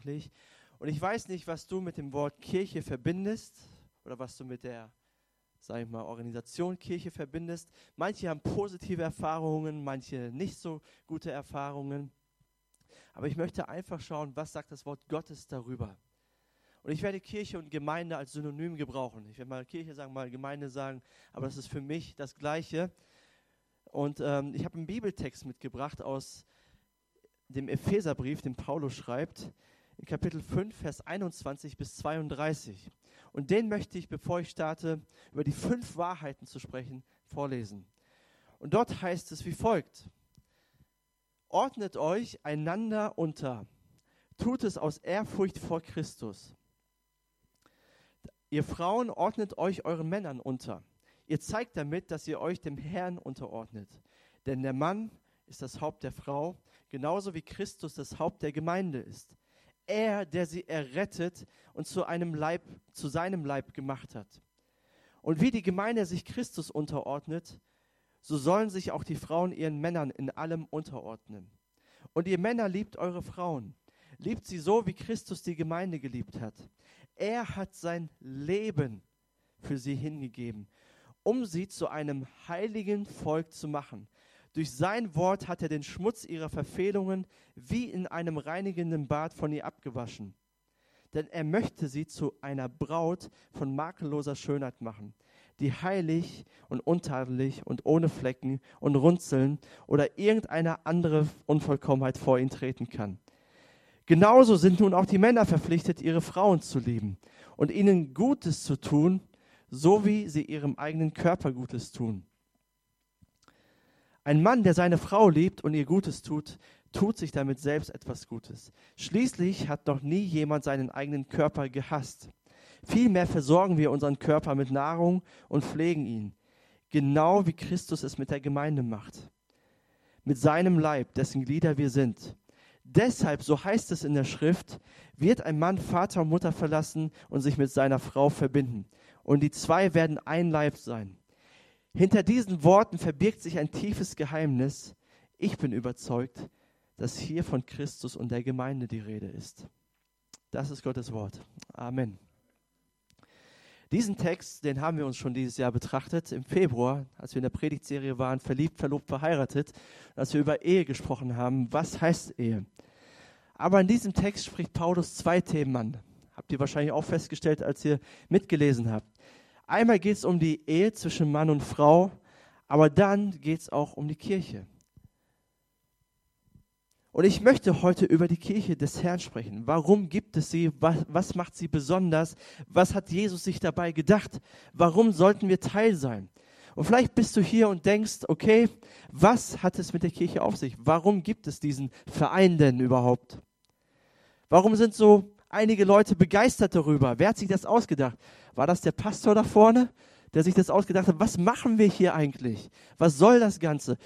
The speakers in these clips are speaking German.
eigentlich. Und ich weiß nicht, was du mit dem Wort Kirche verbindest oder was du mit der, sag ich mal, Organisation Kirche verbindest. Manche haben positive Erfahrungen, manche nicht so gute Erfahrungen. Aber ich möchte einfach schauen, was sagt das Wort Gottes darüber. Und ich werde Kirche und Gemeinde als Synonym gebrauchen. Ich werde mal Kirche sagen, mal Gemeinde sagen, aber das ist für mich das Gleiche. Und ähm, ich habe einen Bibeltext mitgebracht aus dem Epheserbrief, den Paulus schreibt, in Kapitel 5, Vers 21 bis 32. Und den möchte ich, bevor ich starte, über die fünf Wahrheiten zu sprechen, vorlesen. Und dort heißt es wie folgt. Ordnet euch einander unter, tut es aus Ehrfurcht vor Christus. Ihr Frauen ordnet euch euren Männern unter. Ihr zeigt damit, dass ihr euch dem Herrn unterordnet. Denn der Mann ist das Haupt der Frau, genauso wie Christus das Haupt der Gemeinde ist. Er, der sie errettet und zu einem Leib, zu seinem Leib gemacht hat. Und wie die Gemeinde sich Christus unterordnet, so sollen sich auch die Frauen ihren Männern in allem unterordnen. Und ihr Männer liebt eure Frauen, liebt sie so, wie Christus die Gemeinde geliebt hat. Er hat sein Leben für sie hingegeben, um sie zu einem heiligen Volk zu machen. Durch sein Wort hat er den Schmutz ihrer Verfehlungen wie in einem reinigenden Bad von ihr abgewaschen. Denn er möchte sie zu einer Braut von makelloser Schönheit machen, die heilig und untadelig und ohne Flecken und Runzeln oder irgendeine andere Unvollkommenheit vor ihn treten kann. Genauso sind nun auch die Männer verpflichtet, ihre Frauen zu lieben und ihnen Gutes zu tun, so wie sie ihrem eigenen Körper Gutes tun. Ein Mann, der seine Frau liebt und ihr Gutes tut, tut sich damit selbst etwas Gutes. Schließlich hat noch nie jemand seinen eigenen Körper gehasst. Vielmehr versorgen wir unseren Körper mit Nahrung und pflegen ihn, genau wie Christus es mit der Gemeinde macht, mit seinem Leib, dessen Glieder wir sind. Deshalb, so heißt es in der Schrift, wird ein Mann Vater und Mutter verlassen und sich mit seiner Frau verbinden. Und die zwei werden ein Leib sein. Hinter diesen Worten verbirgt sich ein tiefes Geheimnis. Ich bin überzeugt, dass hier von Christus und der Gemeinde die Rede ist. Das ist Gottes Wort. Amen. Diesen Text, den haben wir uns schon dieses Jahr betrachtet, im Februar, als wir in der Predigtserie waren, verliebt, verlobt, verheiratet, als wir über Ehe gesprochen haben. Was heißt Ehe? Aber in diesem Text spricht Paulus zwei Themen an. Habt ihr wahrscheinlich auch festgestellt, als ihr mitgelesen habt. Einmal geht es um die Ehe zwischen Mann und Frau, aber dann geht es auch um die Kirche. Und ich möchte heute über die Kirche des Herrn sprechen. Warum gibt es sie? Was, was, macht sie besonders? Was hat Jesus sich dabei gedacht? Warum sollten wir Teil sein? Und vielleicht bist du hier und denkst, okay, was hat es mit der Kirche auf sich? Warum gibt es diesen Verein denn überhaupt? Warum sind so einige Leute begeistert darüber? Wer hat sich das ausgedacht? War das der Pastor da vorne, der sich das ausgedacht hat? Was machen wir hier eigentlich? Was soll das Ganze?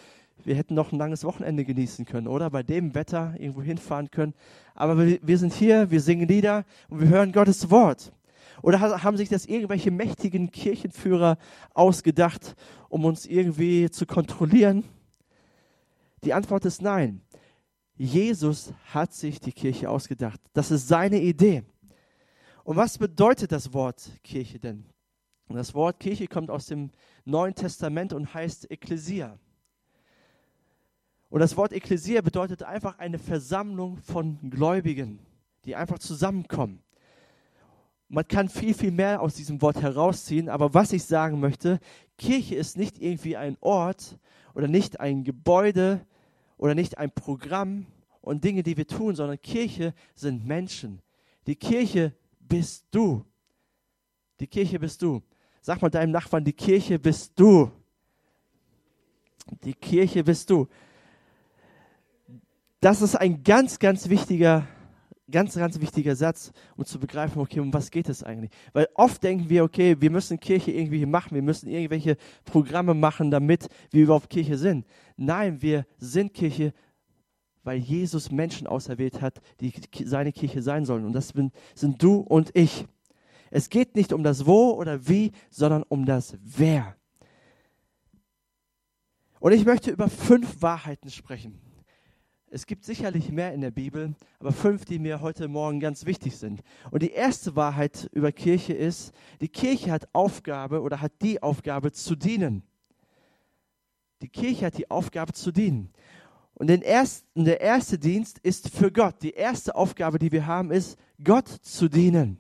wir hätten noch ein langes Wochenende genießen können, oder? Bei dem Wetter irgendwo hinfahren können. Aber wir, sind hier, wir singen Lieder und wir hören Gottes Wort. Oder haben sich das irgendwelche mächtigen Kirchenführer ausgedacht, um uns irgendwie zu kontrollieren? Die Antwort ist nein. Jesus hat sich die Kirche ausgedacht. Das ist seine Idee. Und was bedeutet das Wort Kirche denn? das Wort Kirche kommt aus dem Neuen Testament und heißt Ekklesia. Und das Wort Ekklesia bedeutet einfach eine Versammlung von Gläubigen, die einfach zusammenkommen. Man kann viel, viel mehr aus diesem Wort herausziehen, aber was ich sagen möchte, Kirche ist nicht irgendwie ein Ort oder nicht ein Gebäude oder nicht ein Programm und Dinge, die wir tun, sondern Kirche sind Menschen. Die Kirche bist du. Die Kirche bist du. Sag mal deinem Nachbarn, die Kirche bist du. Die Kirche bist du das ist ein ganz, ganz wichtiger, ganz, ganz wichtiger Satz, um zu begreifen, okay, um was geht es eigentlich? Weil oft denken wir, okay, wir müssen Kirche irgendwie machen, wir müssen irgendwelche Programme machen, damit wir überhaupt Kirche sind. Nein, wir sind Kirche, weil Jesus Menschen auserwählt hat, die seine Kirche sein sollen. Und das sind du und ich. Es geht nicht um das Wo oder Wie, sondern um das Wer. Und ich möchte über fünf Wahrheiten sprechen Es gibt sicherlich mehr in der Bibel, aber fünf, die mir heute Morgen ganz wichtig sind. Und die erste Wahrheit über Kirche ist, die Kirche hat Aufgabe oder hat die Aufgabe zu dienen. Die Kirche hat die Aufgabe zu dienen. Und den ersten, der erste Dienst ist für Gott. Die erste Aufgabe, die wir haben, ist, Gott zu dienen.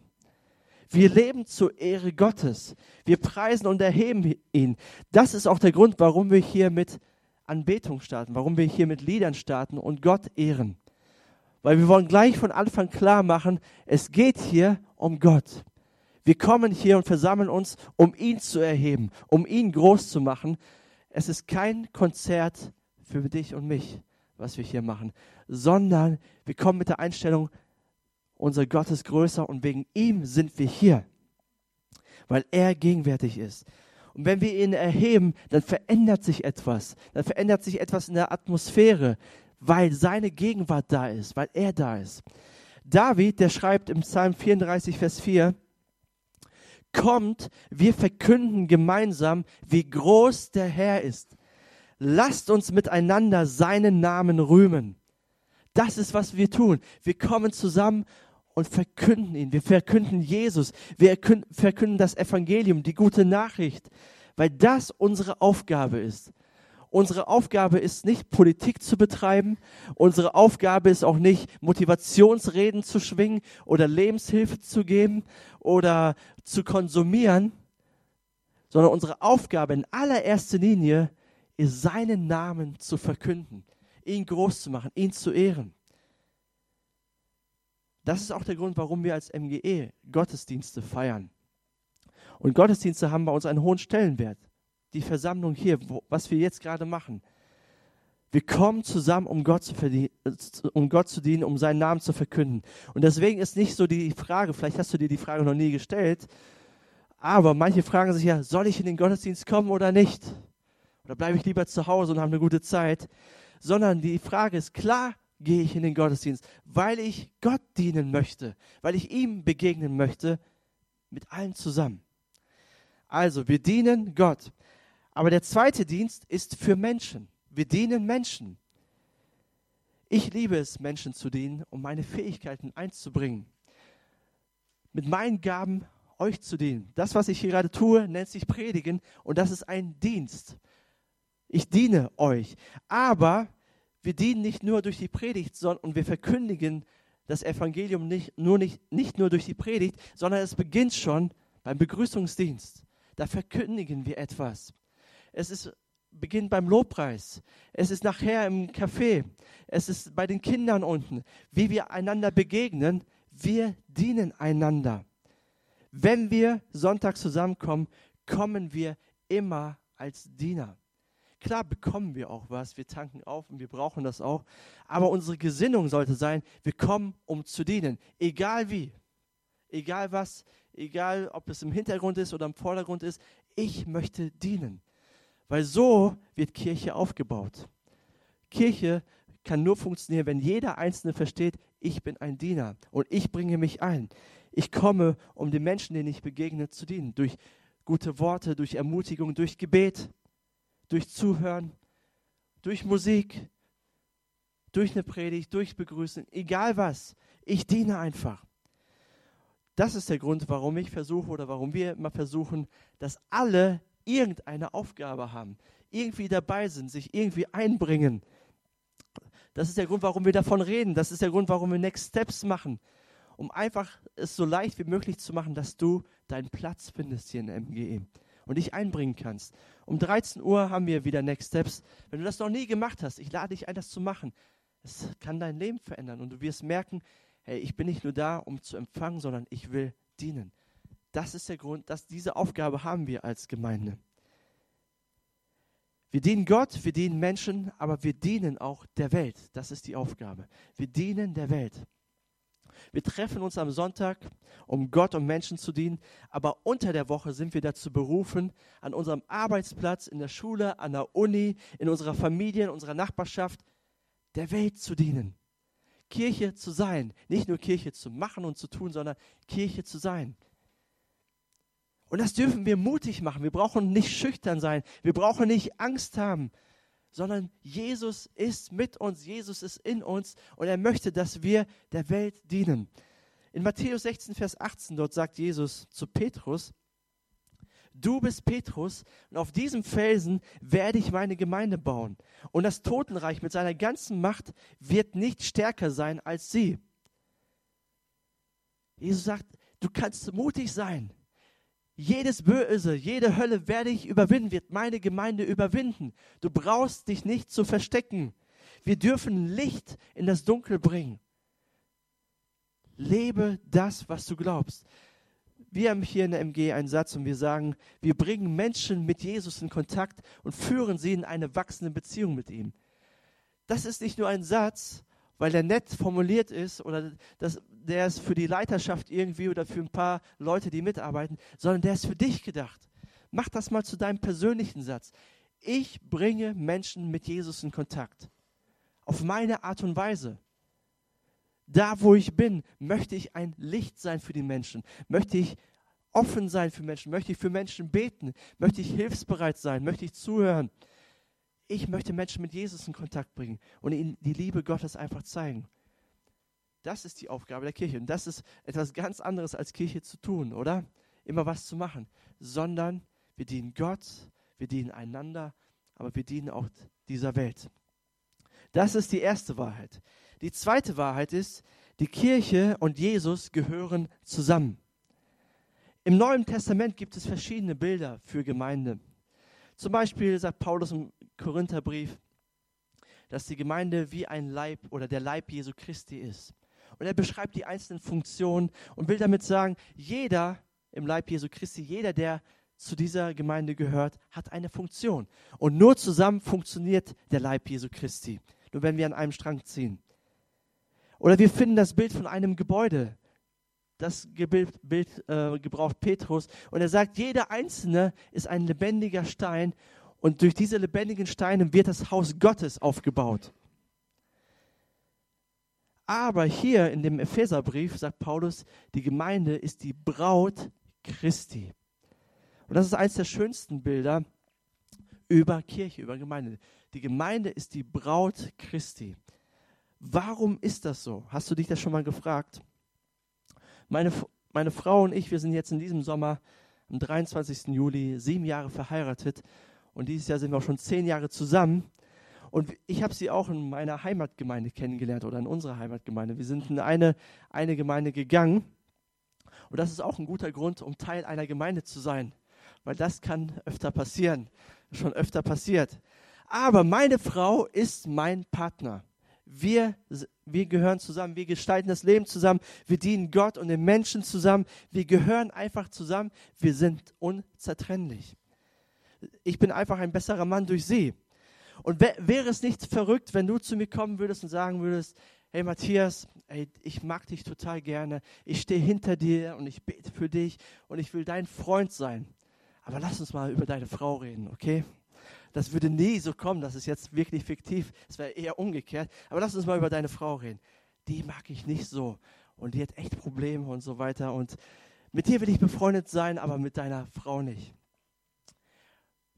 Wir leben zur Ehre Gottes. Wir preisen und erheben ihn. Das ist auch der Grund, warum wir hier mit Anbetung starten, warum wir hier mit Liedern starten und Gott ehren. Weil wir wollen gleich von Anfang klar machen, es geht hier um Gott. Wir kommen hier und versammeln uns, um ihn zu erheben, um ihn groß zu machen. Es ist kein Konzert für dich und mich, was wir hier machen, sondern wir kommen mit der Einstellung, unser Gott ist größer und wegen ihm sind wir hier, weil er gegenwärtig ist. Und wenn wir ihn erheben, dann verändert sich etwas. Dann verändert sich etwas in der Atmosphäre, weil seine Gegenwart da ist, weil er da ist. David, der schreibt im Psalm 34, Vers 4, Kommt, wir verkünden gemeinsam, wie groß der Herr ist. Lasst uns miteinander seinen Namen rühmen. Das ist, was wir tun. Wir kommen zusammen und verkünden ihn. Wir verkünden Jesus. Wir verkünden das Evangelium, die gute Nachricht, weil das unsere Aufgabe ist. Unsere Aufgabe ist nicht Politik zu betreiben. Unsere Aufgabe ist auch nicht Motivationsreden zu schwingen oder Lebenshilfe zu geben oder zu konsumieren, sondern unsere Aufgabe in allererster Linie ist, seinen Namen zu verkünden, ihn groß zu machen, ihn zu ehren. Das ist auch der Grund, warum wir als MGE Gottesdienste feiern. Und Gottesdienste haben bei uns einen hohen Stellenwert. Die Versammlung hier, wo, was wir jetzt gerade machen. Wir kommen zusammen, um Gott, zu um Gott zu dienen, um seinen Namen zu verkünden. Und deswegen ist nicht so die Frage, vielleicht hast du dir die Frage noch nie gestellt, aber manche fragen sich ja, soll ich in den Gottesdienst kommen oder nicht? Oder bleibe ich lieber zu Hause und habe eine gute Zeit? Sondern die Frage ist klar, gehe ich in den Gottesdienst, weil ich Gott dienen möchte, weil ich ihm begegnen möchte, mit allen zusammen. Also, wir dienen Gott. Aber der zweite Dienst ist für Menschen. Wir dienen Menschen. Ich liebe es, Menschen zu dienen, um meine Fähigkeiten einzubringen. Mit meinen Gaben euch zu dienen. Das, was ich hier gerade tue, nennt sich Predigen und das ist ein Dienst. Ich diene euch. Aber wir dienen nicht nur durch die Predigt, sondern und wir verkündigen das Evangelium nicht nur, nicht, nicht nur durch die Predigt, sondern es beginnt schon beim Begrüßungsdienst. Da verkündigen wir etwas. Es ist, beginnt beim Lobpreis. Es ist nachher im Café. Es ist bei den Kindern unten. Wie wir einander begegnen, wir dienen einander. Wenn wir Sonntag zusammenkommen, kommen wir immer als Diener. Klar bekommen wir auch was, wir tanken auf und wir brauchen das auch. Aber unsere Gesinnung sollte sein, wir kommen, um zu dienen. Egal wie, egal was, egal ob es im Hintergrund ist oder im Vordergrund ist, ich möchte dienen. Weil so wird Kirche aufgebaut. Kirche kann nur funktionieren, wenn jeder Einzelne versteht, ich bin ein Diener und ich bringe mich ein. Ich komme, um den Menschen, denen ich begegne, zu dienen. Durch gute Worte, durch Ermutigung, durch Gebet durch Zuhören, durch Musik, durch eine Predigt, durch Begrüßen, egal was. Ich diene einfach. Das ist der Grund, warum ich versuche oder warum wir immer versuchen, dass alle irgendeine Aufgabe haben, irgendwie dabei sind, sich irgendwie einbringen. Das ist der Grund, warum wir davon reden. Das ist der Grund, warum wir Next Steps machen. Um einfach es so leicht wie möglich zu machen, dass du deinen Platz findest hier in MGE und dich einbringen kannst. Um 13 Uhr haben wir wieder Next Steps. Wenn du das noch nie gemacht hast, ich lade dich ein, das zu machen. Es kann dein Leben verändern und du wirst merken, hey, ich bin nicht nur da, um zu empfangen, sondern ich will dienen. Das ist der Grund, dass diese Aufgabe haben wir als Gemeinde. Wir dienen Gott, wir dienen Menschen, aber wir dienen auch der Welt. Das ist die Aufgabe. Wir dienen der Welt. Wir treffen uns am Sonntag, um Gott und Menschen zu dienen, aber unter der Woche sind wir dazu berufen, an unserem Arbeitsplatz, in der Schule, an der Uni, in unserer Familie, in unserer Nachbarschaft, der Welt zu dienen. Kirche zu sein, nicht nur Kirche zu machen und zu tun, sondern Kirche zu sein. Und das dürfen wir mutig machen. Wir brauchen nicht schüchtern sein. Wir brauchen nicht Angst haben, sondern Jesus ist mit uns, Jesus ist in uns und er möchte, dass wir der Welt dienen. In Matthäus 16, Vers 18, dort sagt Jesus zu Petrus, du bist Petrus und auf diesem Felsen werde ich meine Gemeinde bauen. Und das Totenreich mit seiner ganzen Macht wird nicht stärker sein als sie. Jesus sagt, du kannst mutig sein. Jedes Böse, jede Hölle werde ich überwinden, wird meine Gemeinde überwinden. Du brauchst dich nicht zu verstecken. Wir dürfen Licht in das Dunkel bringen. Lebe das, was du glaubst. Wir haben hier in der MG einen Satz und wir sagen, wir bringen Menschen mit Jesus in Kontakt und führen sie in eine wachsende Beziehung mit ihm. Das ist nicht nur ein Satz, weil der nett formuliert ist oder das, der ist für die Leiterschaft irgendwie oder für ein paar Leute, die mitarbeiten, sondern der ist für dich gedacht. Mach das mal zu deinem persönlichen Satz. Ich bringe Menschen mit Jesus in Kontakt. Auf meine Art und Weise. Da, wo ich bin, möchte ich ein Licht sein für die Menschen. Möchte ich offen sein für Menschen. Möchte ich für Menschen beten. Möchte ich hilfsbereit sein. Möchte ich zuhören ich möchte Menschen mit Jesus in Kontakt bringen und ihnen die Liebe Gottes einfach zeigen. Das ist die Aufgabe der Kirche. Und das ist etwas ganz anderes als Kirche zu tun, oder? Immer was zu machen. Sondern wir dienen Gott, wir dienen einander, aber wir dienen auch dieser Welt. Das ist die erste Wahrheit. Die zweite Wahrheit ist, die Kirche und Jesus gehören zusammen. Im Neuen Testament gibt es verschiedene Bilder für Gemeinde. Zum Beispiel sagt Paulus im Korintherbrief, dass die Gemeinde wie ein Leib oder der Leib Jesu Christi ist. Und er beschreibt die einzelnen Funktionen und will damit sagen, jeder im Leib Jesu Christi, jeder, der zu dieser Gemeinde gehört, hat eine Funktion. Und nur zusammen funktioniert der Leib Jesu Christi. Nur wenn wir an einem Strang ziehen. Oder wir finden das Bild von einem Gebäude. Das Bild, Bild äh, gebraucht Petrus. Und er sagt, jeder Einzelne ist ein lebendiger Stein und durch diese lebendigen Steine wird das Haus Gottes aufgebaut. Aber hier in dem Epheserbrief sagt Paulus, die Gemeinde ist die Braut Christi. Und das ist eines der schönsten Bilder über Kirche, über Gemeinde. Die Gemeinde ist die Braut Christi. Warum ist das so? Hast du dich das schon mal gefragt? Meine, meine Frau und ich, wir sind jetzt in diesem Sommer am 23. Juli sieben Jahre verheiratet und dieses Jahr sind wir auch schon zehn Jahre zusammen. Und ich habe sie auch in meiner Heimatgemeinde kennengelernt oder in unserer Heimatgemeinde. Wir sind in eine, eine Gemeinde gegangen. Und das ist auch ein guter Grund, um Teil einer Gemeinde zu sein. Weil das kann öfter passieren. Schon öfter passiert. Aber meine Frau ist mein Partner. Wir, wir gehören zusammen, wir gestalten das Leben zusammen, wir dienen Gott und den Menschen zusammen, wir gehören einfach zusammen, wir sind unzertrennlich ich bin einfach ein besserer Mann durch sie. Und wäre es nicht verrückt, wenn du zu mir kommen würdest und sagen würdest, hey Matthias, ey, ich mag dich total gerne, ich stehe hinter dir und ich bete für dich und ich will dein Freund sein. Aber lass uns mal über deine Frau reden, okay? Das würde nie so kommen, das ist jetzt wirklich fiktiv, es wäre eher umgekehrt. Aber lass uns mal über deine Frau reden. Die mag ich nicht so und die hat echt Probleme und so weiter und mit dir will ich befreundet sein, aber mit deiner Frau nicht.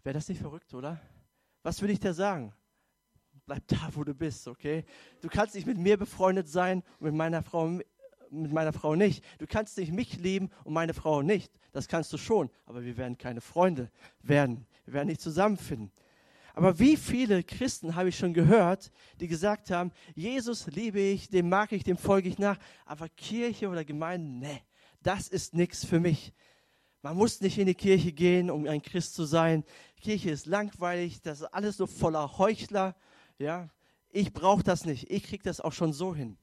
Wäre das nicht verrückt, oder? Was würde ich dir sagen? Bleib da, wo du bist, okay? Du kannst nicht mit mir befreundet sein und mit meiner Frau, mit meiner Frau nicht. Du kannst nicht mich lieben und meine Frau nicht. Das kannst du schon, aber wir werden keine Freunde werden. Wir werden nicht zusammenfinden. Aber wie viele Christen habe ich schon gehört, die gesagt haben, Jesus liebe ich, dem mag ich, dem folge ich nach, aber Kirche oder Gemeinde, nee, das ist nichts für mich. Man muss nicht in die Kirche gehen, um ein Christ zu sein. Kirche ist langweilig, das ist alles so voller Heuchler. Ja, ich brauche das nicht. Ich kriege das auch schon so hin.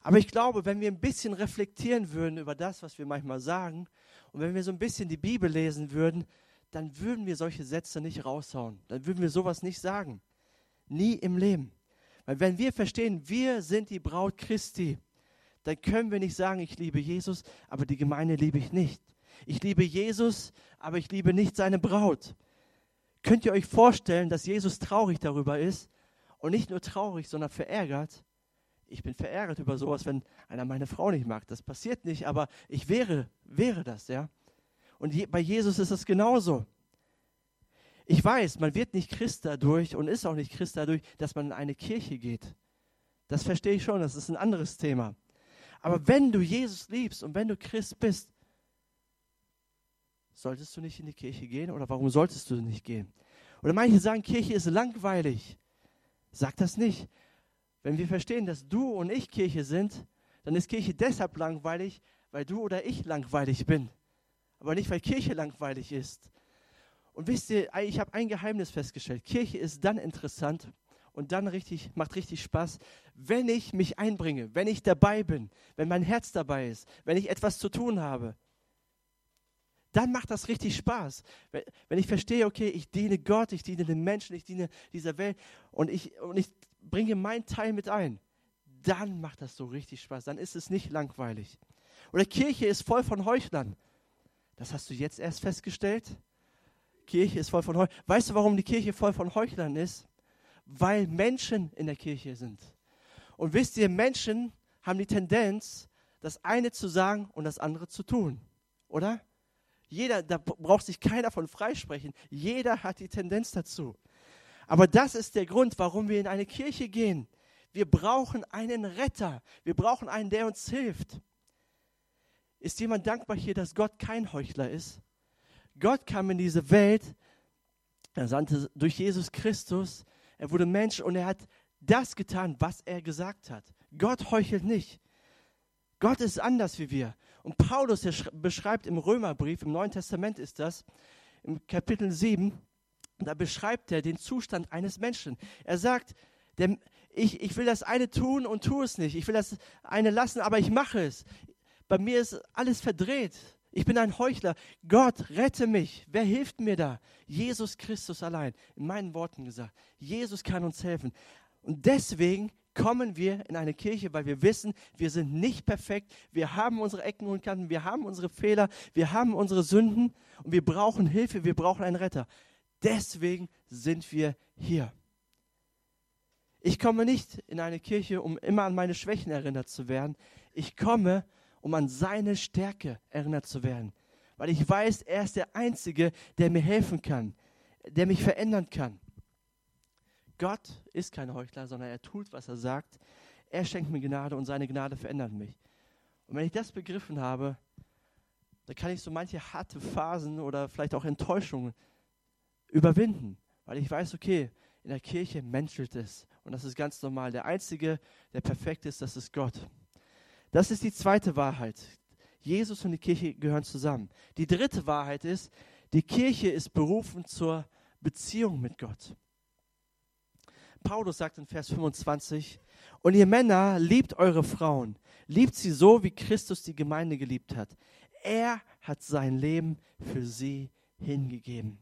Aber ich glaube, wenn wir ein bisschen reflektieren würden über das, was wir manchmal sagen, und wenn wir so ein bisschen die Bibel lesen würden, dann würden wir solche Sätze nicht raushauen. Dann würden wir sowas nicht sagen. Nie im Leben. Weil wenn wir verstehen, wir sind die Braut Christi, dann können wir nicht sagen, ich liebe Jesus, aber die Gemeinde liebe ich nicht. Ich liebe Jesus, aber ich liebe nicht seine Braut. Könnt ihr euch vorstellen, dass Jesus traurig darüber ist und nicht nur traurig, sondern verärgert? Ich bin verärgert über sowas, wenn einer meine Frau nicht mag. Das passiert nicht, aber ich wäre, wäre das, ja. Und bei Jesus ist es genauso. Ich weiß, man wird nicht Christ dadurch und ist auch nicht Christ dadurch, dass man in eine Kirche geht. Das verstehe ich schon, das ist ein anderes Thema. Aber wenn du Jesus liebst und wenn du Christ bist, solltest du nicht in die Kirche gehen oder warum solltest du nicht gehen? Oder manche sagen, Kirche ist langweilig. Sag das nicht. Wenn wir verstehen, dass du und ich Kirche sind, dann ist Kirche deshalb langweilig, weil du oder ich langweilig bin. Aber nicht, weil Kirche langweilig ist. Und wisst ihr, ich habe ein Geheimnis festgestellt. Kirche ist dann interessant und dann richtig, macht richtig Spaß, wenn ich mich einbringe, wenn ich dabei bin, wenn mein Herz dabei ist, wenn ich etwas zu tun habe. Dann macht das richtig Spaß. Wenn ich verstehe, okay, ich diene Gott, ich diene den Menschen, ich diene dieser Welt und ich, und ich bringe meinen Teil mit ein, dann macht das so richtig Spaß. Dann ist es nicht langweilig. Oder Kirche ist voll von Heuchlern. Das hast du jetzt erst festgestellt? Kirche ist voll von Heuchlern. Weißt du, warum die Kirche voll von Heuchlern ist? Weil Menschen in der Kirche sind. Und wisst ihr, Menschen haben die Tendenz, das eine zu sagen und das andere zu tun. Oder? Jeder, da braucht sich keiner von freisprechen. Jeder hat die Tendenz dazu. Aber das ist der Grund, warum wir in eine Kirche gehen. Wir brauchen einen Retter. Wir brauchen einen, der uns hilft. Ist jemand dankbar hier, dass Gott kein Heuchler ist? Gott kam in diese Welt, er sandte durch Jesus Christus, er wurde Mensch und er hat das getan, was er gesagt hat. Gott heuchelt nicht. Gott ist anders wie wir. Und Paulus der beschreibt im Römerbrief, im Neuen Testament ist das, im Kapitel 7, da beschreibt er den Zustand eines Menschen. Er sagt, der, ich, ich will das eine tun und tue es nicht. Ich will das eine lassen, aber ich mache es. Bei mir ist alles verdreht. Ich bin ein Heuchler. Gott, rette mich. Wer hilft mir da? Jesus Christus allein. In meinen Worten gesagt. Jesus kann uns helfen. Und deswegen kommen wir in eine Kirche, weil wir wissen, wir sind nicht perfekt. Wir haben unsere Ecken und Kanten. Wir haben unsere Fehler. Wir haben unsere Sünden. Und wir brauchen Hilfe. Wir brauchen einen Retter. Deswegen sind wir hier. Ich komme nicht in eine Kirche, um immer an meine Schwächen erinnert zu werden. Ich komme, um an seine Stärke erinnert zu werden. Weil ich weiß, er ist der Einzige, der mir helfen kann, der mich verändern kann. Gott ist kein Heuchler, sondern er tut, was er sagt. Er schenkt mir Gnade und seine Gnade verändert mich. Und wenn ich das begriffen habe, dann kann ich so manche harte Phasen oder vielleicht auch Enttäuschungen überwinden, weil ich weiß, okay, in der Kirche menschelt es und das ist ganz normal. Der Einzige, der perfekt ist, das ist Gott. Das ist die zweite Wahrheit. Jesus und die Kirche gehören zusammen. Die dritte Wahrheit ist, die Kirche ist berufen zur Beziehung mit Gott. Paulus sagt in Vers 25, und ihr Männer liebt eure Frauen, liebt sie so, wie Christus die Gemeinde geliebt hat. Er hat sein Leben für sie hingegeben.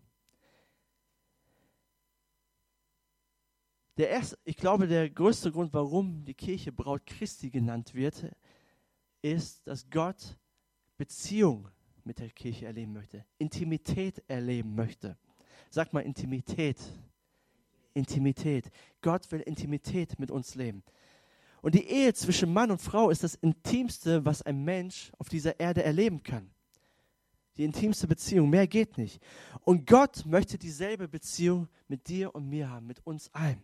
Der erste, ich glaube, der größte Grund, warum die Kirche Braut Christi genannt wird, ist, dass Gott Beziehung mit der Kirche erleben möchte, Intimität erleben möchte. Sag mal Intimität. Intimität. Gott will Intimität mit uns leben. Und die Ehe zwischen Mann und Frau ist das Intimste, was ein Mensch auf dieser Erde erleben kann. Die intimste Beziehung, mehr geht nicht. Und Gott möchte dieselbe Beziehung mit dir und mir haben, mit uns allen.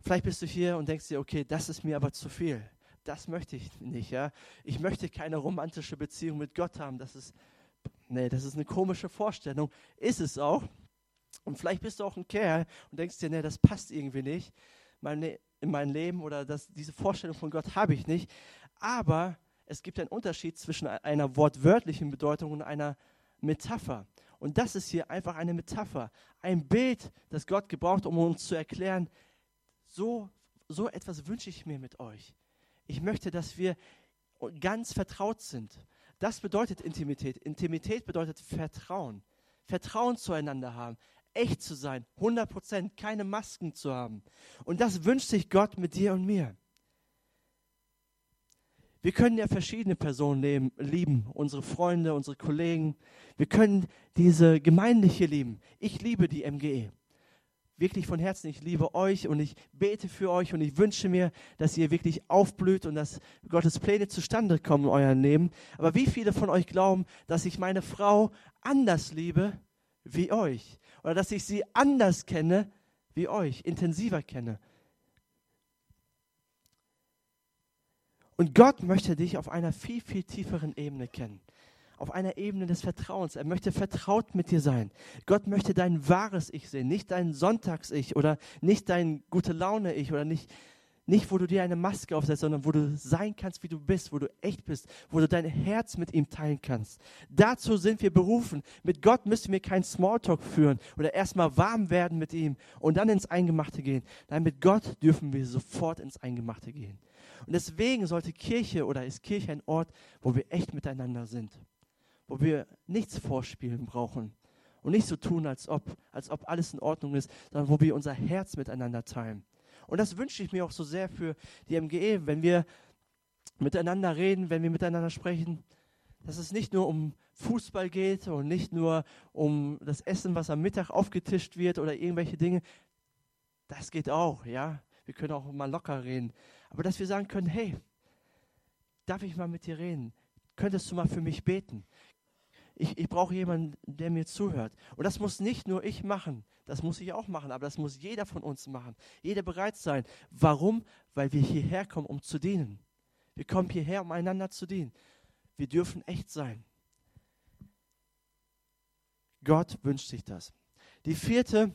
Vielleicht bist du hier und denkst dir, okay, das ist mir aber zu viel das möchte ich nicht, ja. Ich möchte keine romantische Beziehung mit Gott haben. Das ist, nee, das ist eine komische Vorstellung. Ist es auch. Und vielleicht bist du auch ein Kerl und denkst dir, nee, das passt irgendwie nicht meine, in mein Leben oder das, diese Vorstellung von Gott habe ich nicht. Aber es gibt einen Unterschied zwischen einer wortwörtlichen Bedeutung und einer Metapher. Und das ist hier einfach eine Metapher, ein Bild, das Gott gebraucht, um uns zu erklären, so, so etwas wünsche ich mir mit euch. Ich möchte, dass wir ganz vertraut sind. Das bedeutet Intimität. Intimität bedeutet Vertrauen. Vertrauen zueinander haben. Echt zu sein. 100 Prozent. Keine Masken zu haben. Und das wünscht sich Gott mit dir und mir. Wir können ja verschiedene Personen leben, lieben, unsere Freunde, unsere Kollegen. Wir können diese Gemeinde hier lieben. Ich liebe die MGE wirklich von Herzen, ich liebe euch und ich bete für euch und ich wünsche mir, dass ihr wirklich aufblüht und dass Gottes Pläne zustande kommen in eurem Leben. Aber wie viele von euch glauben, dass ich meine Frau anders liebe wie euch. Oder dass ich sie anders kenne wie euch, intensiver kenne. Und Gott möchte dich auf einer viel, viel tieferen Ebene kennen. Auf einer Ebene des Vertrauens. Er möchte vertraut mit dir sein. Gott möchte dein wahres Ich sehen, nicht dein Sonntags-Ich oder nicht dein gute Laune-Ich oder nicht nicht, wo du dir eine Maske aufsetzt, sondern wo du sein kannst, wie du bist, wo du echt bist, wo du dein Herz mit ihm teilen kannst. Dazu sind wir berufen. Mit Gott müssen wir keinen Smalltalk führen oder erstmal warm werden mit ihm und dann ins Eingemachte gehen. Nein, mit Gott dürfen wir sofort ins Eingemachte gehen. Und deswegen sollte Kirche oder ist Kirche ein Ort, wo wir echt miteinander sind, wo wir nichts vorspielen brauchen und nicht so tun, als ob, als ob alles in Ordnung ist, sondern wo wir unser Herz miteinander teilen. Und das wünsche ich mir auch so sehr für die MGE, wenn wir miteinander reden, wenn wir miteinander sprechen, dass es nicht nur um Fußball geht und nicht nur um das Essen, was am Mittag aufgetischt wird oder irgendwelche Dinge. Das geht auch, ja. Wir können auch mal locker reden. Aber dass wir sagen können, hey, darf ich mal mit dir reden? Könntest du mal für mich beten? Ich, ich brauche jemanden, der mir zuhört. Und das muss nicht nur ich machen. Das muss ich auch machen, aber das muss jeder von uns machen. Jeder bereit sein. Warum? Weil wir hierher kommen, um zu dienen. Wir kommen hierher, um einander zu dienen. Wir dürfen echt sein. Gott wünscht sich das. Die vierte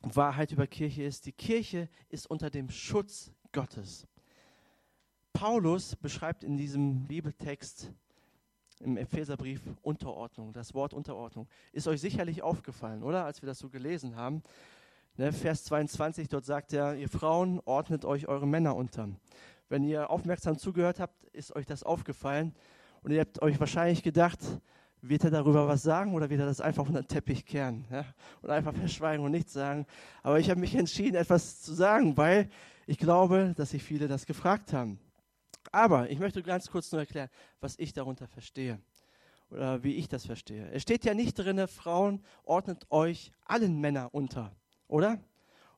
Wahrheit über Kirche ist, die Kirche ist unter dem Schutz Gottes. Paulus beschreibt in diesem Bibeltext im Epheserbrief Unterordnung, das Wort Unterordnung. Ist euch sicherlich aufgefallen, oder? Als wir das so gelesen haben. Ne, Vers 22, dort sagt er, ihr Frauen ordnet euch eure Männer unter. Wenn ihr aufmerksam zugehört habt, ist euch das aufgefallen. Und ihr habt euch wahrscheinlich gedacht, wird er darüber was sagen oder wird er das einfach unter den Teppich kehren ja? und einfach verschweigen und nichts sagen. Aber ich habe mich entschieden, etwas zu sagen, weil ich glaube, dass sich viele das gefragt haben. Aber ich möchte ganz kurz nur erklären, was ich darunter verstehe oder wie ich das verstehe. Es steht ja nicht drin, Frauen ordnet euch allen Männern unter, oder?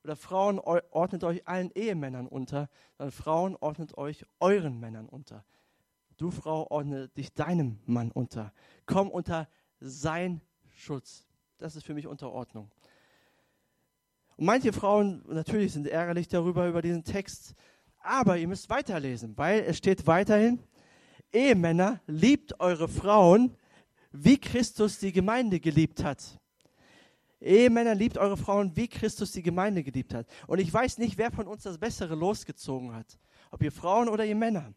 Oder Frauen ordnet euch allen Ehemännern unter, sondern Frauen ordnet euch euren Männern unter. Du Frau ordne dich deinem Mann unter. Komm unter sein Schutz. Das ist für mich Unterordnung. Und manche Frauen natürlich sind ärgerlich darüber, über diesen Text, aber ihr müsst weiterlesen, weil es steht weiterhin, Ehemänner, liebt eure Frauen, wie Christus die Gemeinde geliebt hat. Ehemänner, liebt eure Frauen, wie Christus die Gemeinde geliebt hat. Und ich weiß nicht, wer von uns das Bessere losgezogen hat. Ob ihr Frauen oder ihr Männer.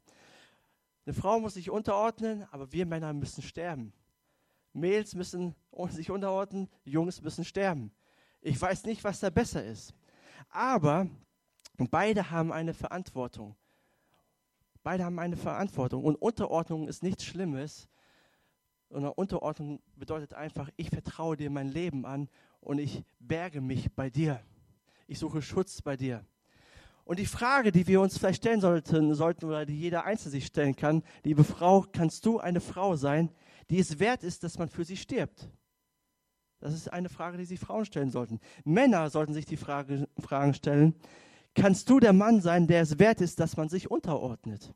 Eine Frau muss sich unterordnen, aber wir Männer müssen sterben. Mädels müssen sich unterordnen, Jungs müssen sterben. Ich weiß nicht, was da besser ist. Aber und beide haben eine Verantwortung. Beide haben eine Verantwortung. Und Unterordnung ist nichts Schlimmes. Und Unterordnung bedeutet einfach, ich vertraue dir mein Leben an und ich berge mich bei dir. Ich suche Schutz bei dir. Und die Frage, die wir uns vielleicht stellen sollten, sollten oder die jeder Einzelne sich stellen kann, liebe Frau, kannst du eine Frau sein, die es wert ist, dass man für sie stirbt? Das ist eine Frage, die sich Frauen stellen sollten. Männer sollten sich die Frage, Fragen stellen, kannst du der Mann sein, der es wert ist, dass man sich unterordnet?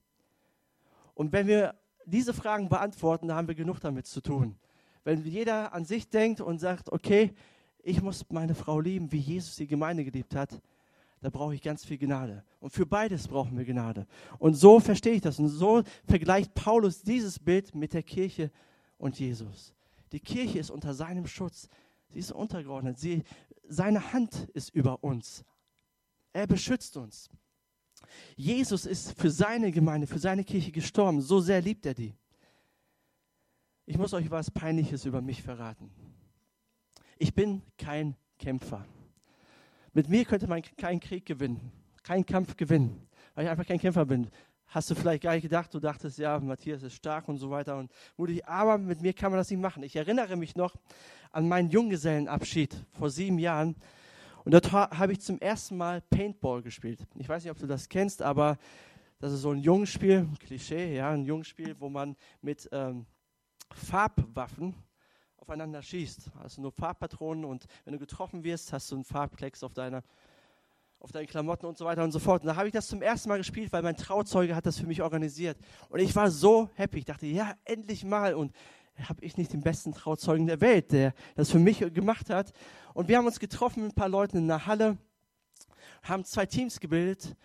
Und wenn wir diese Fragen beantworten, dann haben wir genug damit zu tun. Wenn jeder an sich denkt und sagt, okay, ich muss meine Frau lieben, wie Jesus die Gemeinde geliebt hat, da brauche ich ganz viel Gnade. Und für beides brauchen wir Gnade. Und so verstehe ich das. Und so vergleicht Paulus dieses Bild mit der Kirche und Jesus. Die Kirche ist unter seinem Schutz. Sie ist untergeordnet. Sie, seine Hand ist über uns. Er beschützt uns. Jesus ist für seine Gemeinde, für seine Kirche gestorben. So sehr liebt er die. Ich muss euch was Peinliches über mich verraten. Ich bin kein Kämpfer. Mit mir könnte man keinen Krieg gewinnen, keinen Kampf gewinnen, weil ich einfach kein Kämpfer bin. Hast du vielleicht gar nicht gedacht, du dachtest, ja, Matthias ist stark und so weiter und mutig, aber mit mir kann man das nicht machen. Ich erinnere mich noch an meinen Junggesellenabschied vor sieben Jahren. Und dort habe ich zum ersten Mal Paintball gespielt. Ich weiß nicht, ob du das kennst, aber das ist so ein Jungspiel, Klischee, ja, ein Jungspiel, wo man mit ähm, Farbwaffen aufeinander schießt. Also nur Farbpatronen und wenn du getroffen wirst, hast du einen Farbklecks auf deiner auf deinen Klamotten und so weiter und so fort. Und da habe ich das zum ersten Mal gespielt, weil mein Trauzeuge hat das für mich organisiert. Und ich war so happy. Ich dachte, ja, endlich mal. Und habe ich nicht den besten Trauzeugen der Welt, der das für mich gemacht hat. Und wir haben uns getroffen mit ein paar Leuten in der Halle, haben zwei Teams gebildet.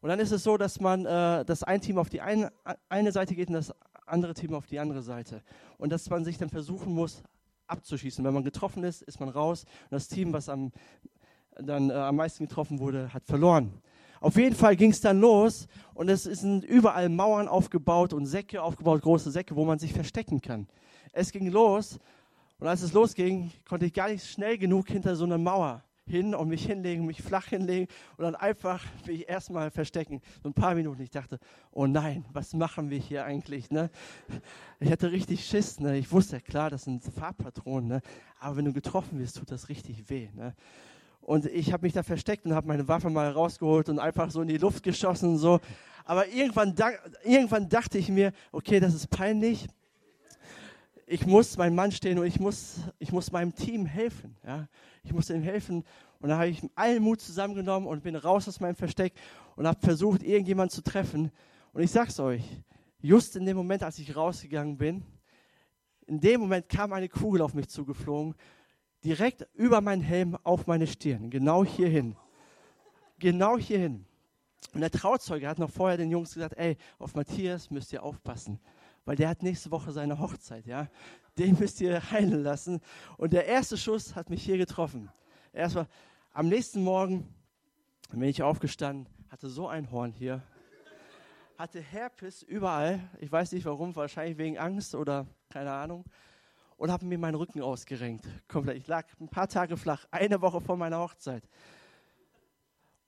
Und dann ist es so, dass man, äh, dass ein Team auf die eine, eine Seite geht und das andere Team auf die andere Seite. Und dass man sich dann versuchen muss, abzuschießen. Wenn man getroffen ist, ist man raus. Und das Team, was am, dann äh, am meisten getroffen wurde, hat verloren. Auf jeden Fall ging es dann los und es sind überall Mauern aufgebaut und Säcke aufgebaut, große Säcke, wo man sich verstecken kann. Es ging los und als es losging, konnte ich gar nicht schnell genug hinter so einer Mauer hin und mich hinlegen, mich flach hinlegen und dann einfach mich erstmal verstecken. So ein paar Minuten. Ich dachte, oh nein, was machen wir hier eigentlich? Ne? Ich hatte richtig Schiss. Ne? Ich wusste, klar, das sind Farbpatronen. Ne? Aber wenn du getroffen wirst, tut das richtig weh. Ne? Und ich habe mich da versteckt und habe meine Waffe mal rausgeholt und einfach so in die Luft geschossen so. Aber irgendwann, irgendwann dachte ich mir, okay, das ist peinlich. Ich muss meinem Mann stehen und ich muss, ich muss meinem Team helfen. Ja? Ich muss ihm helfen. Und da habe ich allen Mut zusammengenommen und bin raus aus meinem Versteck und habe versucht, irgendjemanden zu treffen. Und ich sag's euch, just in dem Moment, als ich rausgegangen bin, in dem Moment kam eine Kugel auf mich zugeflogen direkt über meinen Helm auf meine Stirn, genau hierhin. Genau hierhin. Und der Trauzeuge hat noch vorher den Jungs gesagt, ey, auf Matthias müsst ihr aufpassen, weil der hat nächste Woche seine Hochzeit, ja. Den müsst ihr heilen lassen. Und der erste Schuss hat mich hier getroffen. Erstmal am nächsten Morgen bin ich aufgestanden, hatte so ein Horn hier, hatte Herpes überall. Ich weiß nicht warum, wahrscheinlich wegen Angst oder keine Ahnung und habe mir meinen Rücken ausgerenkt. Komplett. Ich lag ein paar Tage flach, eine Woche vor meiner Hochzeit.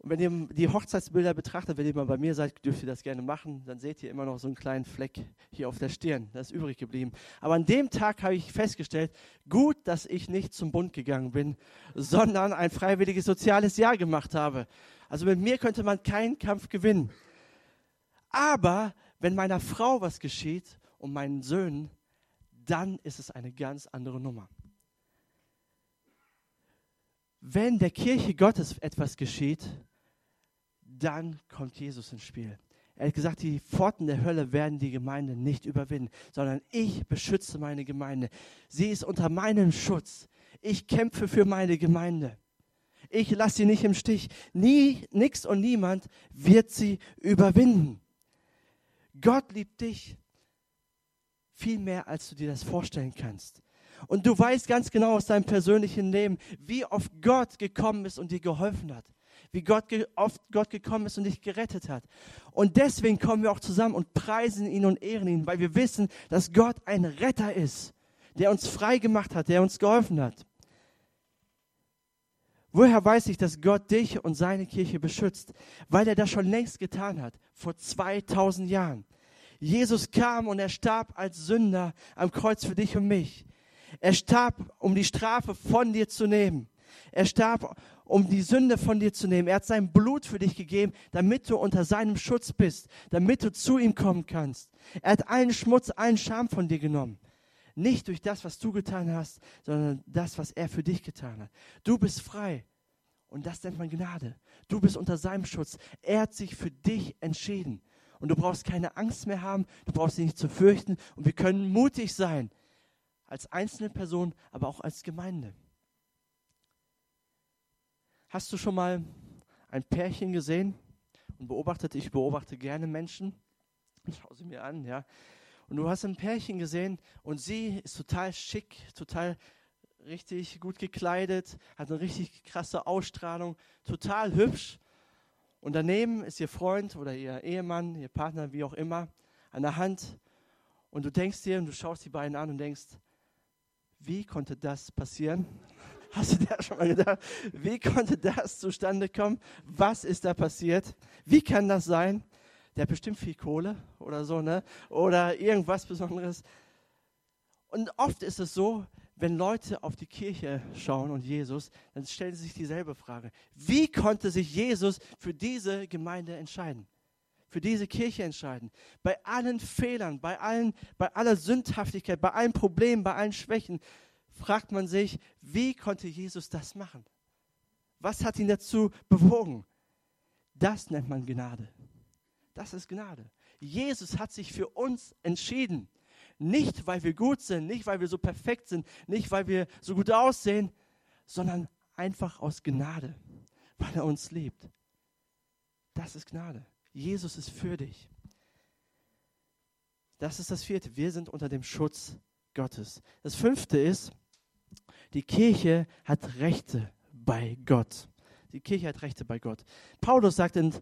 Und wenn ihr die Hochzeitsbilder betrachtet, wenn ihr mal bei mir seid, dürft ihr das gerne machen, dann seht ihr immer noch so einen kleinen Fleck hier auf der Stirn. Das ist übrig geblieben. Aber an dem Tag habe ich festgestellt, gut, dass ich nicht zum Bund gegangen bin, sondern ein freiwilliges soziales Jahr gemacht habe. Also mit mir könnte man keinen Kampf gewinnen. Aber wenn meiner Frau was geschieht und meinen Söhnen, dann ist es eine ganz andere Nummer. Wenn der Kirche Gottes etwas geschieht, dann kommt Jesus ins Spiel. Er hat gesagt, die Pforten der Hölle werden die Gemeinde nicht überwinden, sondern ich beschütze meine Gemeinde. Sie ist unter meinem Schutz. Ich kämpfe für meine Gemeinde. Ich lasse sie nicht im Stich. Nie, nichts und niemand wird sie überwinden. Gott liebt dich viel mehr, als du dir das vorstellen kannst. Und du weißt ganz genau aus deinem persönlichen Leben, wie oft Gott gekommen ist und dir geholfen hat. Wie Gott oft Gott gekommen ist und dich gerettet hat. Und deswegen kommen wir auch zusammen und preisen ihn und ehren ihn, weil wir wissen, dass Gott ein Retter ist, der uns frei gemacht hat, der uns geholfen hat. Woher weiß ich, dass Gott dich und seine Kirche beschützt? Weil er das schon längst getan hat, vor 2000 Jahren. Jesus kam und er starb als Sünder am Kreuz für dich und mich. Er starb, um die Strafe von dir zu nehmen. Er starb, um die Sünde von dir zu nehmen. Er hat sein Blut für dich gegeben, damit du unter seinem Schutz bist, damit du zu ihm kommen kannst. Er hat allen Schmutz, allen Scham von dir genommen. Nicht durch das, was du getan hast, sondern das, was er für dich getan hat. Du bist frei. Und das nennt man Gnade. Du bist unter seinem Schutz. Er hat sich für dich entschieden. Und du brauchst keine Angst mehr haben, du brauchst dich nicht zu fürchten. Und wir können mutig sein, als einzelne Person, aber auch als Gemeinde. Hast du schon mal ein Pärchen gesehen und beobachtet? Ich beobachte gerne Menschen. Schau sie mir an, ja. Und du hast ein Pärchen gesehen und sie ist total schick, total richtig gut gekleidet, hat eine richtig krasse Ausstrahlung, total hübsch. Und daneben ist ihr Freund oder ihr Ehemann, ihr Partner, wie auch immer, an der Hand. Und du denkst dir und du schaust die beiden an und denkst, wie konnte das passieren? Hast du dir schon mal gedacht, wie konnte das zustande kommen? Was ist da passiert? Wie kann das sein? Der hat bestimmt viel Kohle oder so, ne? Oder irgendwas Besonderes. Und oft ist es so, wenn Leute auf die Kirche schauen und Jesus, dann stellen sie sich dieselbe Frage. Wie konnte sich Jesus für diese Gemeinde entscheiden? Für diese Kirche entscheiden? Bei allen Fehlern, bei, allen, bei aller Sündhaftigkeit, bei allen Problemen, bei allen Schwächen, fragt man sich, wie konnte Jesus das machen? Was hat ihn dazu bewogen? Das nennt man Gnade. Das ist Gnade. Jesus hat sich für uns entschieden. Nicht, weil wir gut sind, nicht, weil wir so perfekt sind, nicht, weil wir so gut aussehen, sondern einfach aus Gnade, weil er uns liebt. Das ist Gnade. Jesus ist für dich. Das ist das vierte. Wir sind unter dem Schutz Gottes. Das fünfte ist, die Kirche hat Rechte bei Gott. Die Kirche hat Rechte bei Gott. Paulus sagt in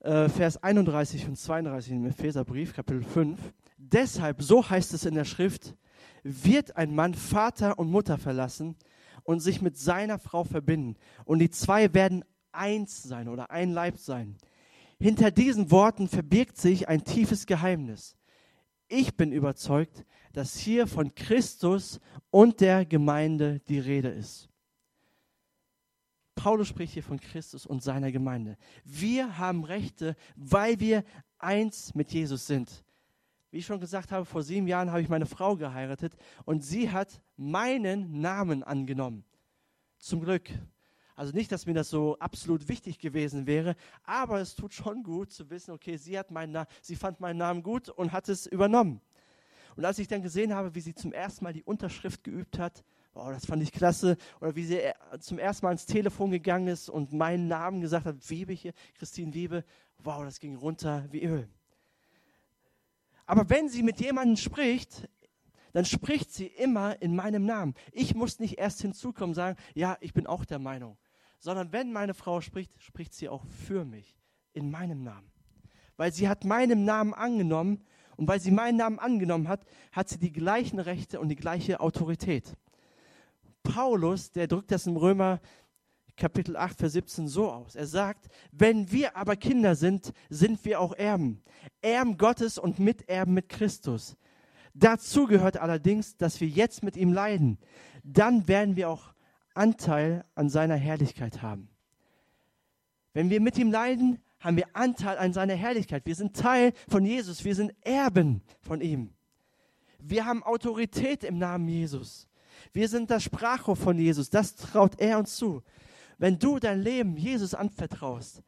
äh, Vers 31 und 32 im Epheserbrief, Kapitel 5, deshalb, so heißt es in der Schrift, wird ein Mann Vater und Mutter verlassen und sich mit seiner Frau verbinden. Und die zwei werden eins sein oder ein Leib sein. Hinter diesen Worten verbirgt sich ein tiefes Geheimnis. Ich bin überzeugt, dass hier von Christus und der Gemeinde die Rede ist. Paulus spricht hier von Christus und seiner Gemeinde. Wir haben Rechte, weil wir eins mit Jesus sind. Wie ich schon gesagt habe, vor sieben Jahren habe ich meine Frau geheiratet und sie hat meinen Namen angenommen. Zum Glück. Also nicht, dass mir das so absolut wichtig gewesen wäre, aber es tut schon gut zu wissen, okay, sie, hat meinen sie fand meinen Namen gut und hat es übernommen. Und als ich dann gesehen habe, wie sie zum ersten Mal die Unterschrift geübt hat, wow, das fand ich klasse. Oder wie sie äh, zum ersten Mal ins Telefon gegangen ist und meinen Namen gesagt hat, Webe hier, Christine Webe, wow, das ging runter wie Öl. Aber wenn sie mit jemandem spricht, dann spricht sie immer in meinem Namen. Ich muss nicht erst hinzukommen und sagen, ja, ich bin auch der Meinung. Sondern wenn meine Frau spricht, spricht sie auch für mich, in meinem Namen. Weil sie hat meinen Namen angenommen und weil sie meinen Namen angenommen hat, hat sie die gleichen Rechte und die gleiche Autorität. Paulus, der drückt das im Römer Kapitel 8, Vers 17 so aus. Er sagt, wenn wir aber Kinder sind, sind wir auch Erben. Erben Gottes und Miterben mit Christus. Dazu gehört allerdings, dass wir jetzt mit ihm leiden. Dann werden wir auch Anteil an seiner Herrlichkeit haben. Wenn wir mit ihm leiden, haben wir Anteil an seiner Herrlichkeit. Wir sind Teil von Jesus. Wir sind Erben von ihm. Wir haben Autorität im Namen Jesus. Wir sind das Sprachrohr von Jesus. Das traut er uns zu. Wenn du dein Leben Jesus anvertraust,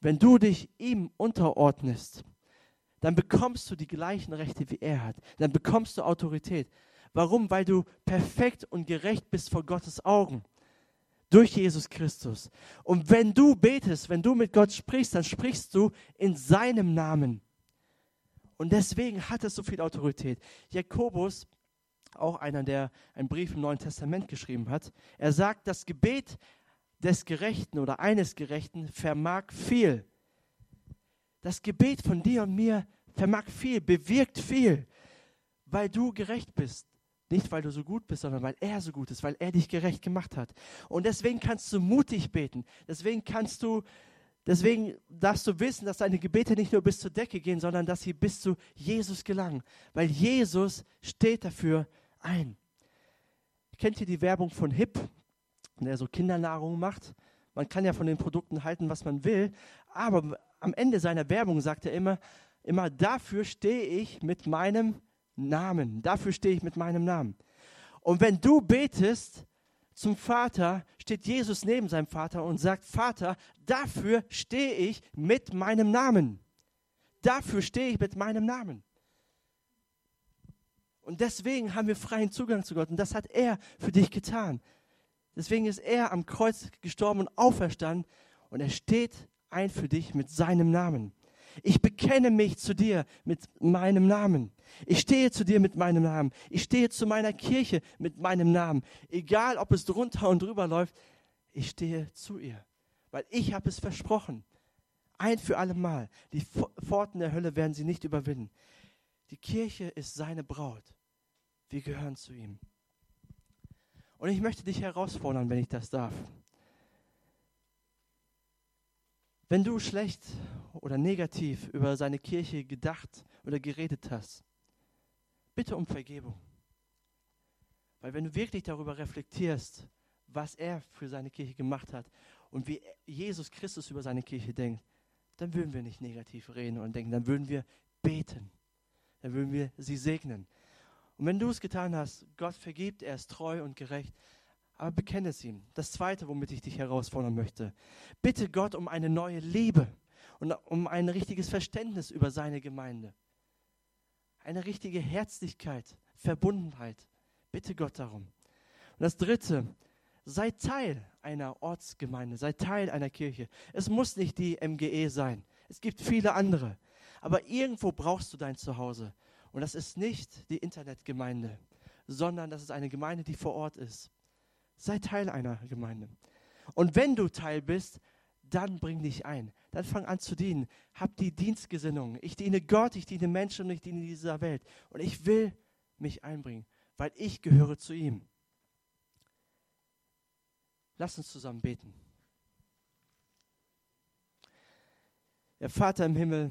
wenn du dich ihm unterordnest, dann bekommst du die gleichen Rechte, wie er hat. Dann bekommst du Autorität. Warum? Weil du perfekt und gerecht bist vor Gottes Augen. Durch Jesus Christus. Und wenn du betest, wenn du mit Gott sprichst, dann sprichst du in seinem Namen. Und deswegen hat es so viel Autorität. Jakobus, auch einer, der einen Brief im Neuen Testament geschrieben hat, er sagt, das Gebet des Gerechten oder eines Gerechten vermag viel. Das Gebet von dir und mir vermag viel, bewirkt viel, weil du gerecht bist. Nicht, weil du so gut bist, sondern weil er so gut ist, weil er dich gerecht gemacht hat. Und deswegen kannst du mutig beten. Deswegen kannst du, deswegen darfst du wissen, dass deine Gebete nicht nur bis zur Decke gehen, sondern dass sie bis zu Jesus gelangen. Weil Jesus steht dafür ein. Kennt ihr die Werbung von HIP? der so Kindernahrung macht. Man kann ja von den Produkten halten, was man will, aber am Ende seiner Werbung sagt er immer, immer dafür stehe ich mit meinem Namen, dafür stehe ich mit meinem Namen. Und wenn du betest zum Vater, steht Jesus neben seinem Vater und sagt, Vater, dafür stehe ich mit meinem Namen. Dafür stehe ich mit meinem Namen. Und deswegen haben wir freien Zugang zu Gott. Und das hat er für dich getan. Deswegen ist er am Kreuz gestorben und auferstanden und er steht ein für dich mit seinem Namen. Ich bekenne mich zu dir mit meinem Namen. Ich stehe zu dir mit meinem Namen. Ich stehe zu meiner Kirche mit meinem Namen. Egal, ob es drunter und drüber läuft, ich stehe zu ihr, weil ich habe es versprochen. Ein für alle Mal. Die Pforten der Hölle werden sie nicht überwinden. Die Kirche ist seine Braut. Wir gehören zu ihm. Und ich möchte dich herausfordern, wenn ich das darf. Wenn du schlecht oder negativ über seine Kirche gedacht oder geredet hast, bitte um Vergebung. Weil wenn du wirklich darüber reflektierst, was er für seine Kirche gemacht hat und wie Jesus Christus über seine Kirche denkt, dann würden wir nicht negativ reden und denken, dann würden wir beten, dann würden wir sie segnen. Und wenn du es getan hast, Gott vergibt, er ist treu und gerecht, aber bekenne es ihm. Das Zweite, womit ich dich herausfordern möchte, bitte Gott um eine neue Liebe und um ein richtiges Verständnis über seine Gemeinde. eine richtige Herzlichkeit, Verbundenheit. Bitte Gott darum. Und das Dritte, sei Teil einer Ortsgemeinde, sei Teil einer Kirche. Es muss nicht die MGE sein. Es gibt viele andere. Aber irgendwo brauchst du dein Zuhause. Und das ist nicht die Internetgemeinde, sondern das ist eine Gemeinde, die vor Ort ist. Sei Teil einer Gemeinde. Und wenn du Teil bist, dann bring dich ein. Dann fang an zu dienen. Hab die Dienstgesinnung. Ich diene Gott, ich diene Menschen und ich diene dieser Welt. Und ich will mich einbringen, weil ich gehöre zu ihm. Lass uns zusammen beten. Ja, Vater im Himmel,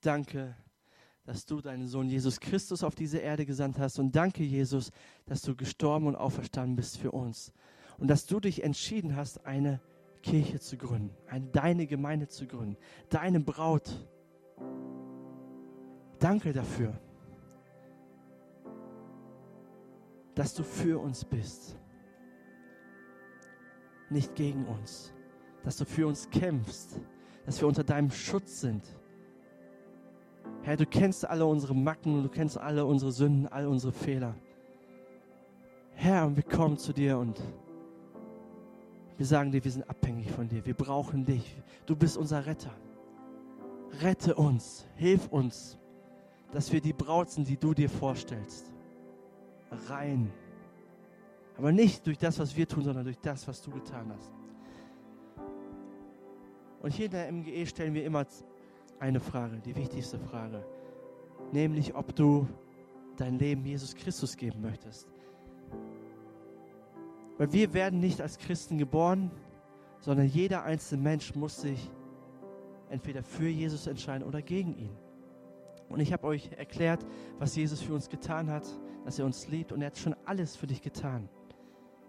danke, dass du deinen Sohn Jesus Christus auf diese Erde gesandt hast. Und danke, Jesus, dass du gestorben und auferstanden bist für uns. Und dass du dich entschieden hast, eine Kirche zu gründen, eine, deine Gemeinde zu gründen, deine Braut. Danke dafür, dass du für uns bist, nicht gegen uns, dass du für uns kämpfst, dass wir unter deinem Schutz sind. Herr, du kennst alle unsere Macken, du kennst alle unsere Sünden, all unsere Fehler. Herr, und wir kommen zu dir und wir sagen dir, wir sind abhängig von dir. Wir brauchen dich. Du bist unser Retter. Rette uns. Hilf uns, dass wir die Braut sind, die du dir vorstellst. Rein. Aber nicht durch das, was wir tun, sondern durch das, was du getan hast. Und hier in der MGE stellen wir immer eine Frage, die wichtigste Frage. Nämlich, ob du dein Leben Jesus Christus geben möchtest. Weil wir werden nicht als Christen geboren, sondern jeder einzelne Mensch muss sich entweder für Jesus entscheiden oder gegen ihn. Und ich habe euch erklärt, was Jesus für uns getan hat, dass er uns liebt und er hat schon alles für dich getan.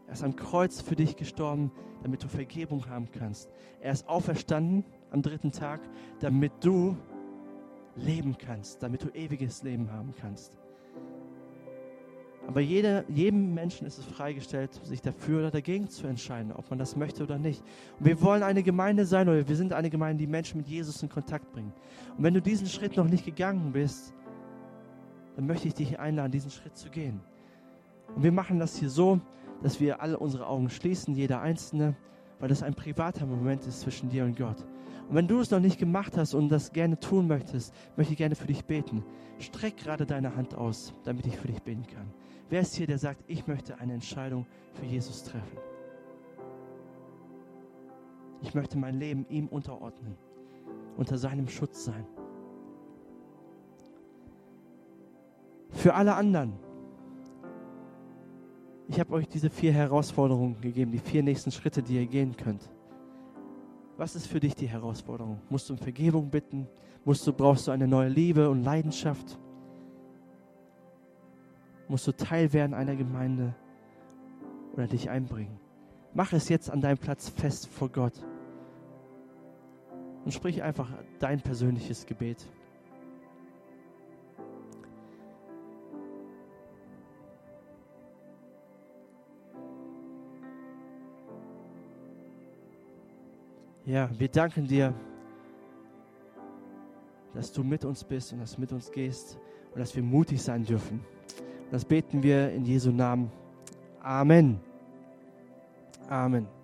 Er ist am Kreuz für dich gestorben, damit du Vergebung haben kannst. Er ist auferstanden am dritten Tag, damit du leben kannst, damit du ewiges Leben haben kannst. Aber jeder, jedem Menschen ist es freigestellt, sich dafür oder dagegen zu entscheiden, ob man das möchte oder nicht. Und wir wollen eine Gemeinde sein oder wir sind eine Gemeinde, die Menschen mit Jesus in Kontakt bringen. Und wenn du diesen Schritt noch nicht gegangen bist, dann möchte ich dich einladen, diesen Schritt zu gehen. Und wir machen das hier so, dass wir alle unsere Augen schließen, jeder einzelne, weil das ein privater Moment ist zwischen dir und Gott. Und wenn du es noch nicht gemacht hast und das gerne tun möchtest, möchte ich gerne für dich beten. Streck gerade deine Hand aus, damit ich für dich beten kann. Wer ist hier, der sagt, ich möchte eine Entscheidung für Jesus treffen? Ich möchte mein Leben ihm unterordnen, unter seinem Schutz sein. Für alle anderen, ich habe euch diese vier Herausforderungen gegeben, die vier nächsten Schritte, die ihr gehen könnt. Was ist für dich die Herausforderung? Musst du um Vergebung bitten? Musst du, brauchst du eine neue Liebe und Leidenschaft? musst du Teil werden einer Gemeinde oder dich einbringen. Mach es jetzt an deinem Platz fest vor Gott und sprich einfach dein persönliches Gebet. Ja, wir danken dir, dass du mit uns bist und dass du mit uns gehst und dass wir mutig sein dürfen. Das beten wir in Jesu Namen. Amen. Amen.